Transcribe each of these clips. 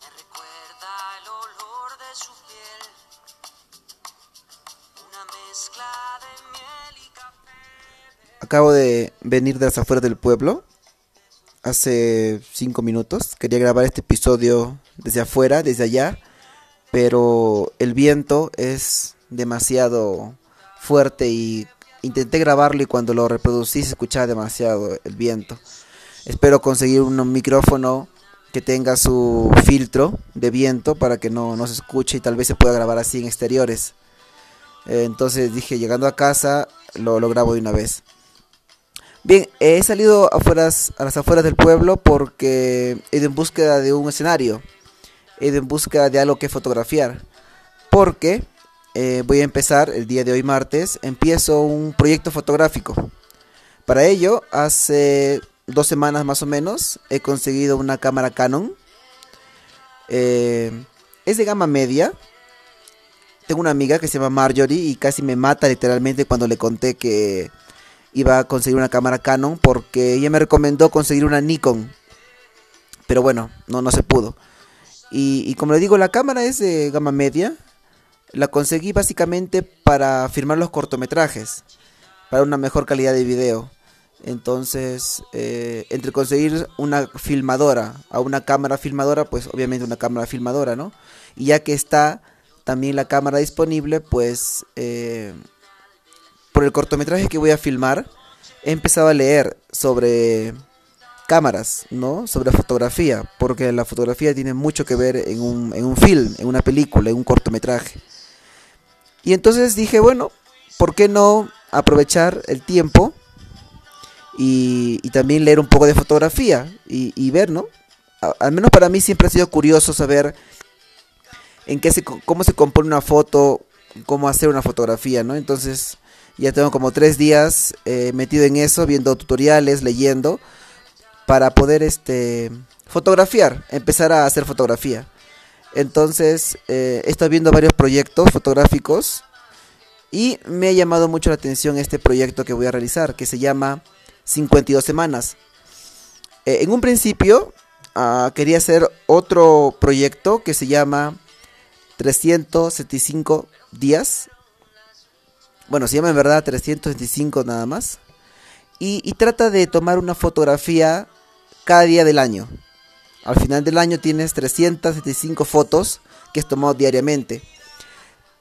Me recuerda el olor de su piel. Una mezcla de café. Acabo de venir de las afueras del pueblo. Hace cinco minutos. Quería grabar este episodio desde afuera, desde allá. Pero el viento es demasiado fuerte y intenté grabarlo y cuando lo reproducí se escuchaba demasiado el viento. Espero conseguir un micrófono que tenga su filtro de viento para que no, no se escuche y tal vez se pueda grabar así en exteriores. Eh, entonces dije, llegando a casa, lo, grabo de una vez. Bien, he salido afuera, a las afueras del pueblo porque he ido en búsqueda de un escenario. He ido en búsqueda de algo que fotografiar. Porque eh, voy a empezar el día de hoy martes. Empiezo un proyecto fotográfico. Para ello, hace dos semanas más o menos, he conseguido una cámara Canon. Eh, es de gama media. Tengo una amiga que se llama Marjorie y casi me mata literalmente cuando le conté que iba a conseguir una cámara Canon porque ella me recomendó conseguir una Nikon. Pero bueno, no, no se pudo. Y, como le digo, la cámara es de gama media. La conseguí básicamente para filmar los cortometrajes, para una mejor calidad de video. Entonces, eh, entre conseguir una filmadora a una cámara filmadora, pues obviamente una cámara filmadora, ¿no? Y ya que está también la cámara disponible, pues eh, por el cortometraje que voy a filmar, he empezado a leer sobre cámaras, ¿no? Sobre fotografía, porque la fotografía tiene mucho que ver en un, en un film, en una película, en un cortometraje. Y entonces dije, bueno, ¿por qué no aprovechar el tiempo y, también leer un poco de fotografía y, ver, ¿no? al menos para mí siempre ha sido curioso saber en qué se, cómo se compone una foto, cómo hacer una fotografía, ¿no? Entonces ya tengo como tres días eh, metido en eso, viendo tutoriales, leyendo, para poder este, fotografiar, empezar a hacer fotografía. Entonces, eh, he estado viendo varios proyectos fotográficos y me ha llamado mucho la atención este proyecto que voy a realizar, que se llama 52 semanas. Eh, en un principio ah, quería hacer otro proyecto que se llama 375 días bueno, se llama en verdad 325 nada más. Y, trata de tomar una fotografía cada día del año. Al final del año tienes 375 fotos que has tomado diariamente.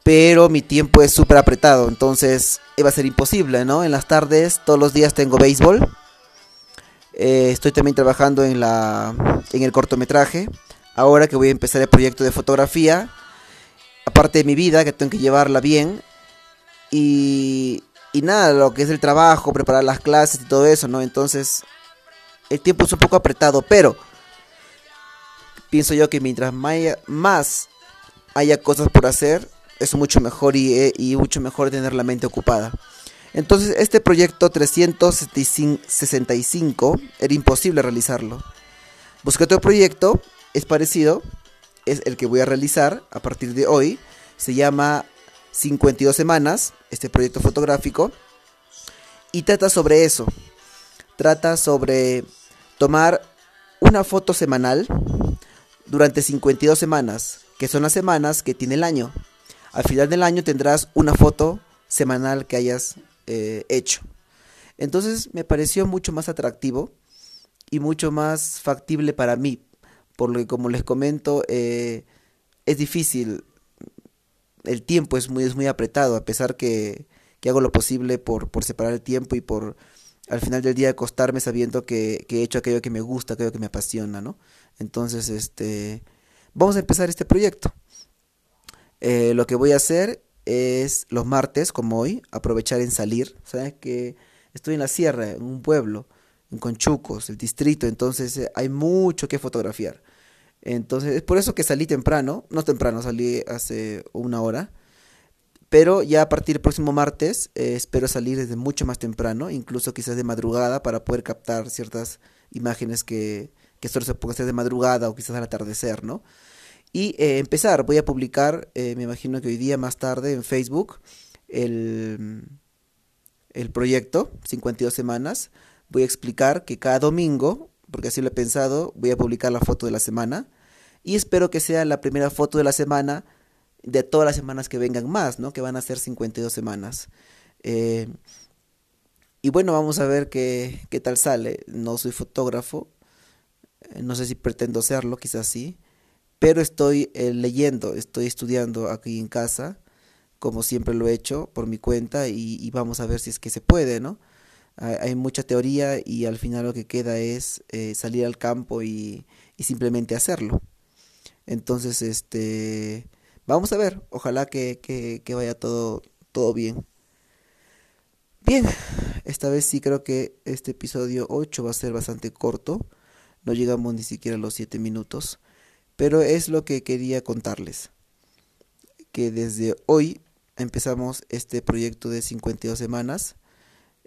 Pero mi tiempo es súper apretado, entonces iba a ser imposible, ¿no? En las tardes, todos los días tengo béisbol. Eh, estoy también trabajando en, la, en el cortometraje. Ahora que voy a empezar el proyecto de fotografía. Aparte de mi vida, que tengo que llevarla bien, y, nada, lo que es el trabajo, preparar las clases y todo eso, ¿no? Entonces, el tiempo es un poco apretado, pero pienso yo que mientras más haya cosas por hacer, es mucho mejor y, eh, y mucho mejor tener la mente ocupada. Entonces, este proyecto 365 era imposible realizarlo. Busqué otro proyecto, es parecido, es el que voy a realizar a partir de hoy. Se llama 52 semanas, este proyecto fotográfico, y trata sobre eso. Trata sobre tomar una foto semanal durante 52 semanas, que son las semanas que tiene el año. Al final del año tendrás una foto semanal que hayas eh, hecho. Entonces me pareció mucho más atractivo y mucho más factible para mí, por lo que como les comento, eh, es difícil el tiempo es muy, es muy apretado, a pesar que, hago lo posible por, separar el tiempo y por al final del día acostarme sabiendo que, he hecho aquello que me gusta, aquello que me apasiona, ¿no? Entonces, este, vamos a empezar este proyecto. Eh, lo que voy a hacer es los martes, como hoy, aprovechar en salir. Sabes que estoy en la sierra, en un pueblo, en Conchucos, el distrito, entonces eh, hay mucho que fotografiar. Entonces, es por eso que salí temprano, no temprano, salí hace una hora. Pero ya a partir del próximo martes eh, espero salir desde mucho más temprano, incluso quizás de madrugada, para poder captar ciertas imágenes que, que solo se pueden hacer de madrugada o quizás al atardecer, ¿no? Y eh, empezar, voy a publicar, eh, me imagino que hoy día más tarde en Facebook, el, el proyecto, 52 semanas. Voy a explicar que cada domingo, porque así lo he pensado, voy a publicar la foto de la semana y espero que sea la primera foto de la semana de todas las semanas que vengan más, ¿no? Que van a ser 52 semanas. Eh, y bueno, vamos a ver qué, qué tal sale. No soy fotógrafo, no sé si pretendo serlo, quizás sí, pero estoy eh, leyendo, estoy estudiando aquí en casa, como siempre lo he hecho por mi cuenta y, vamos a ver si es que se puede, ¿no? Hay, mucha teoría y al final lo que queda es salir al campo y, simplemente hacerlo. Entonces, este, vamos a ver, ojalá que, que, vaya todo, todo bien. Bien, esta vez sí creo que este episodio 8 va a ser bastante corto, no llegamos ni siquiera a los 7 minutos, pero es lo que quería contarles, que desde hoy empezamos este proyecto de 52 semanas,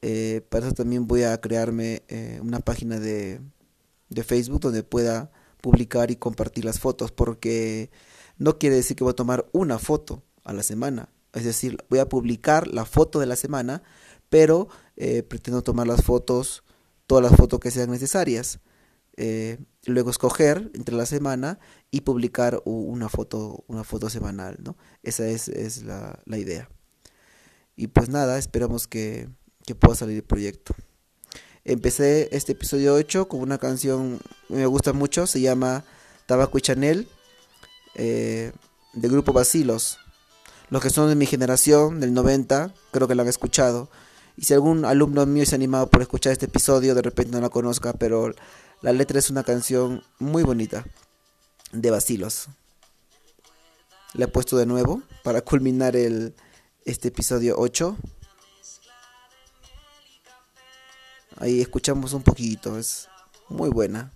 eh, para eso también voy a crearme eh, una página de, de Facebook donde pueda publicar y compartir las fotos, porque no quiere decir que voy a tomar una foto a la semana. Es decir, voy a publicar la foto de la semana, pero eh, pretendo tomar las fotos, todas las fotos que sean necesarias. Eh, luego escoger entre la semana y publicar una foto, una foto semanal, ¿no? Esa es, es la, la, idea. Y pues nada, esperamos que, que pueda salir el proyecto. Empecé este episodio 8 con una canción que me gusta mucho, se llama Tabaco y Chanel, eh, del grupo Basilos. Los que son de mi generación, del 90, creo que la han escuchado. Y si algún alumno mío se ha animado por escuchar este episodio, de repente no la conozca, pero la letra es una canción muy bonita de Basilos. Le he puesto de nuevo para culminar el, este episodio 8. Ahí escuchamos un poquito, es muy buena.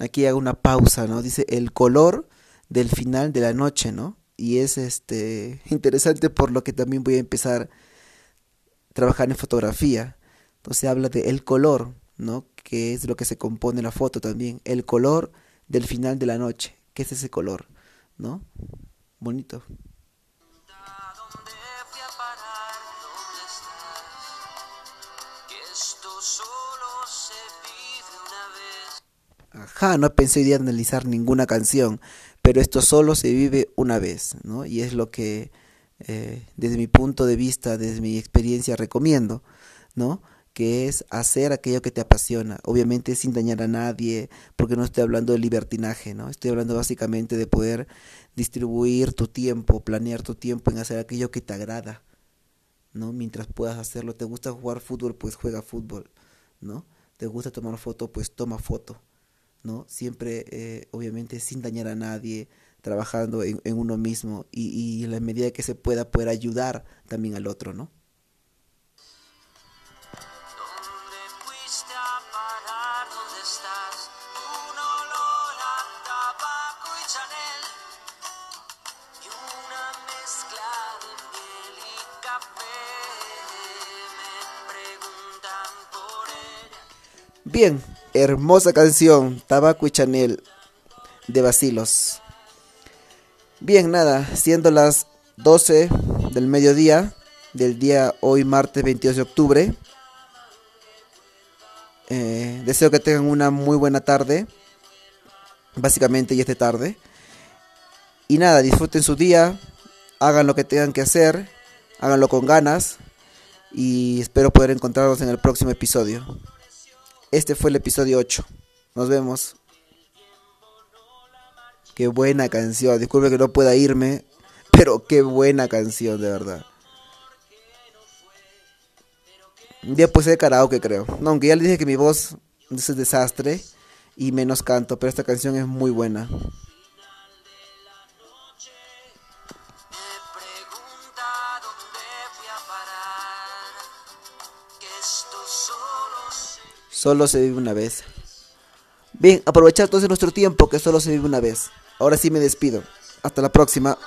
Aquí hago una pausa, ¿no? Dice el color del final de la noche, ¿no? Y es este interesante por lo que también voy a empezar a trabajar en fotografía. Entonces habla de el color, ¿no? Que es lo que se compone la foto también. El color del final de la noche. ¿Qué es ese color? ¿No? Bonito. Ajá, no pensé hoy analizar ninguna canción, pero esto solo se vive una vez, ¿no? Y es lo que eh, desde mi punto de vista, desde mi experiencia recomiendo, ¿no? que es hacer aquello que te apasiona, obviamente sin dañar a nadie, porque no estoy hablando de libertinaje, ¿no? Estoy hablando básicamente de poder distribuir tu tiempo, planear tu tiempo en hacer aquello que te agrada, ¿no? Mientras puedas hacerlo, te gusta jugar fútbol, pues juega fútbol, ¿no? Te gusta tomar foto, pues toma foto, ¿no? Siempre, eh, obviamente, sin dañar a nadie, trabajando en, en uno mismo y, y en la medida que se pueda poder ayudar también al otro, ¿no? Bien, hermosa canción, Tabaco y Chanel de Basilos. Bien, nada, siendo las 12 del mediodía del día hoy martes 22 de octubre. Eh, deseo que tengan una muy buena tarde. Básicamente ya es de tarde. Y nada, disfruten su día. Hagan lo que tengan que hacer. Háganlo con ganas. Y espero poder encontrarlos en el próximo episodio. Este fue el episodio 8. Nos vemos. Qué buena canción. Disculpe que no pueda irme. Pero qué buena canción, de verdad. Día puse de karaoke, creo. No, aunque ya le dije que mi voz es un desastre. Y menos canto. Pero esta canción es muy buena. Solo se vive una vez. Bien, aprovechar todo nuestro tiempo que solo se vive una vez. Ahora sí me despido. Hasta la próxima.